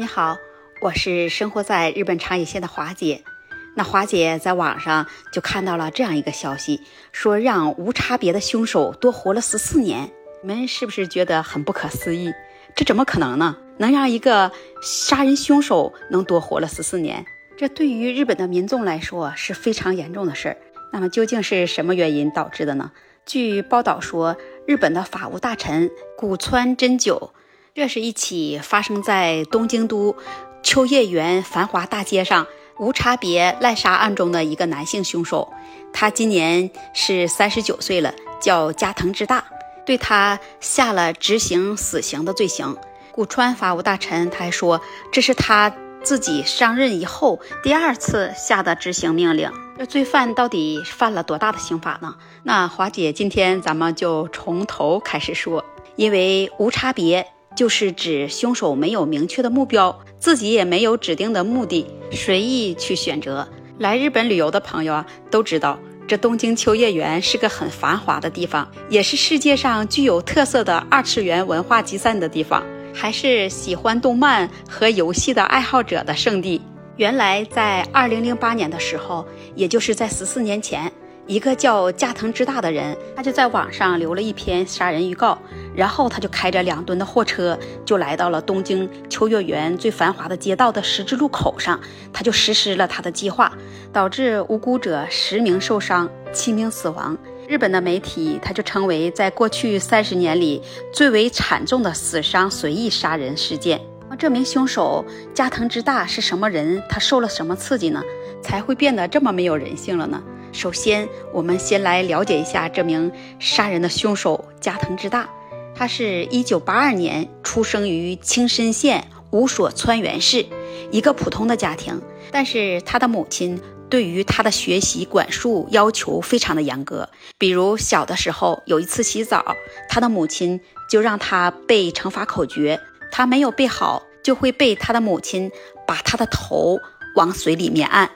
你好，我是生活在日本长野县的华姐。那华姐在网上就看到了这样一个消息，说让无差别的凶手多活了十四年。你们是不是觉得很不可思议？这怎么可能呢？能让一个杀人凶手能多活了十四年？这对于日本的民众来说是非常严重的事儿。那么究竟是什么原因导致的呢？据报道说，日本的法务大臣古川真久。这是一起发生在东京都秋叶原繁华大街上无差别滥杀案中的一个男性凶手，他今年是三十九岁了，叫加藤之大，对他下了执行死刑的罪行。古川法务大臣他还说，这是他自己上任以后第二次下的执行命令。这罪犯到底犯了多大的刑法呢？那华姐今天咱们就从头开始说，因为无差别。就是指凶手没有明确的目标，自己也没有指定的目的，随意去选择。来日本旅游的朋友啊，都知道这东京秋叶原是个很繁华的地方，也是世界上具有特色的二次元文化集散的地方，还是喜欢动漫和游戏的爱好者的圣地。原来在二零零八年的时候，也就是在十四年前。一个叫加藤之大的人，他就在网上留了一篇杀人预告，然后他就开着两吨的货车，就来到了东京秋叶原最繁华的街道的十字路口上，他就实施了他的计划，导致无辜者十名受伤，七名死亡。日本的媒体他就称为在过去三十年里最为惨重的死伤随意杀人事件。那这名凶手加藤之大是什么人？他受了什么刺激呢？才会变得这么没有人性了呢？首先，我们先来了解一下这名杀人的凶手加藤之大。他是一九八二年出生于青森县五所川原市，一个普通的家庭。但是他的母亲对于他的学习管束要求非常的严格。比如小的时候，有一次洗澡，他的母亲就让他背乘法口诀，他没有背好，就会被他的母亲把他的头往水里面按。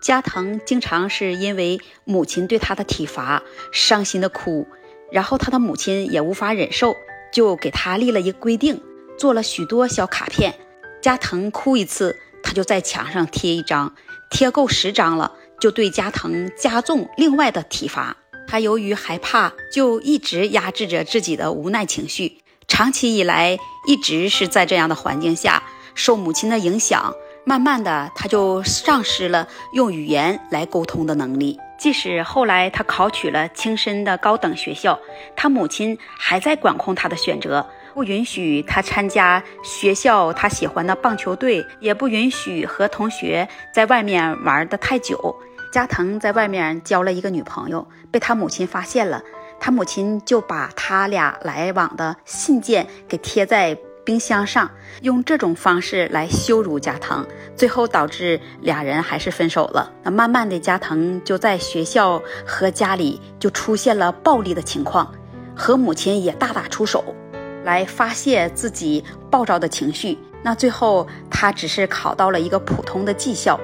加藤经常是因为母亲对他的体罚伤心的哭，然后他的母亲也无法忍受，就给他立了一个规定，做了许多小卡片。加藤哭一次，他就在墙上贴一张，贴够十张了，就对加藤加重另外的体罚。他由于害怕，就一直压制着自己的无奈情绪，长期以来一直是在这样的环境下，受母亲的影响。慢慢的，他就丧失了用语言来沟通的能力。即使后来他考取了青森的高等学校，他母亲还在管控他的选择，不允许他参加学校他喜欢的棒球队，也不允许和同学在外面玩的太久。加藤在外面交了一个女朋友，被他母亲发现了，他母亲就把他俩来往的信件给贴在。冰箱上用这种方式来羞辱加藤，最后导致俩人还是分手了。那慢慢的，加藤就在学校和家里就出现了暴力的情况，和母亲也大打出手，来发泄自己暴躁的情绪。那最后他只是考到了一个普通的技校。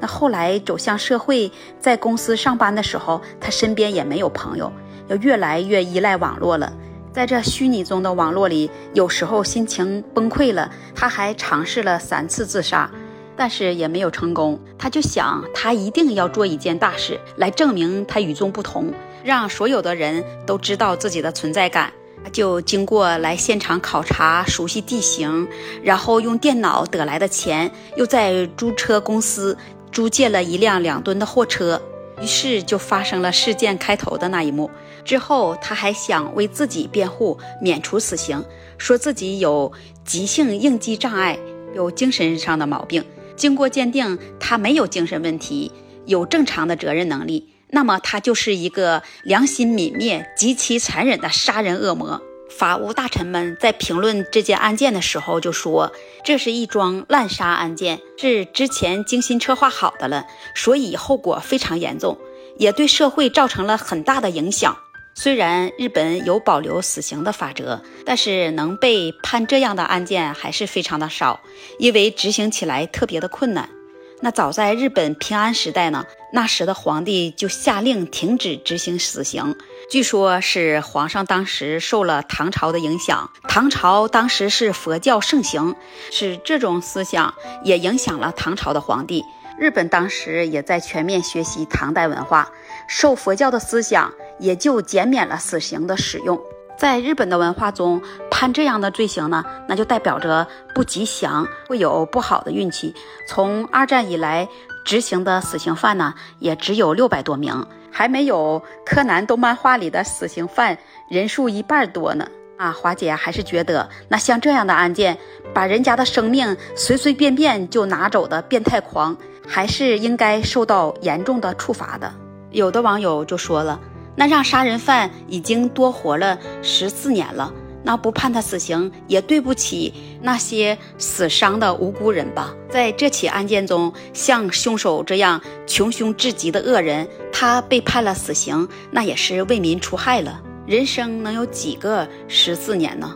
那后来走向社会，在公司上班的时候，他身边也没有朋友，要越来越依赖网络了。在这虚拟中的网络里，有时候心情崩溃了，他还尝试了三次自杀，但是也没有成功。他就想，他一定要做一件大事，来证明他与众不同，让所有的人都知道自己的存在感。就经过来现场考察、熟悉地形，然后用电脑得来的钱，又在租车公司租借了一辆两吨的货车。于是就发生了事件开头的那一幕。之后，他还想为自己辩护，免除死刑，说自己有急性应激障碍，有精神上的毛病。经过鉴定，他没有精神问题，有正常的责任能力。那么，他就是一个良心泯灭、极其残忍的杀人恶魔。法务大臣们在评论这件案件的时候就说，这是一桩滥杀案件，是之前精心策划好的了，所以后果非常严重，也对社会造成了很大的影响。虽然日本有保留死刑的法则，但是能被判这样的案件还是非常的少，因为执行起来特别的困难。那早在日本平安时代呢，那时的皇帝就下令停止执行死刑。据说，是皇上当时受了唐朝的影响，唐朝当时是佛教盛行，是这种思想也影响了唐朝的皇帝。日本当时也在全面学习唐代文化，受佛教的思想，也就减免了死刑的使用。在日本的文化中，判这样的罪行呢，那就代表着不吉祥，会有不好的运气。从二战以来执行的死刑犯呢，也只有六百多名，还没有柯南动漫画里的死刑犯人数一半多呢。啊，华姐还是觉得，那像这样的案件，把人家的生命随随便便就拿走的变态狂，还是应该受到严重的处罚的。有的网友就说了。那让杀人犯已经多活了十四年了，那不判他死刑也对不起那些死伤的无辜人吧？在这起案件中，像凶手这样穷凶至极的恶人，他被判了死刑，那也是为民除害了。人生能有几个十四年呢？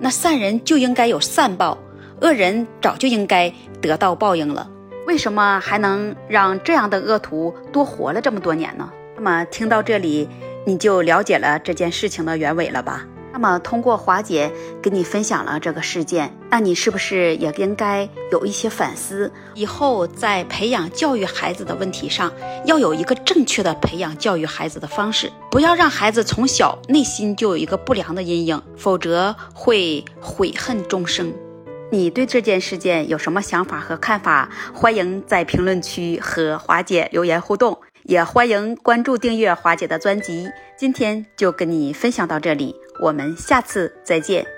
那善人就应该有善报，恶人早就应该得到报应了。为什么还能让这样的恶徒多活了这么多年呢？那么听到这里，你就了解了这件事情的原委了吧？那么通过华姐跟你分享了这个事件，那你是不是也应该有一些反思？以后在培养教育孩子的问题上，要有一个正确的培养教育孩子的方式，不要让孩子从小内心就有一个不良的阴影，否则会悔恨终生。你对这件事件有什么想法和看法？欢迎在评论区和华姐留言互动。也欢迎关注订阅华姐的专辑。今天就跟你分享到这里，我们下次再见。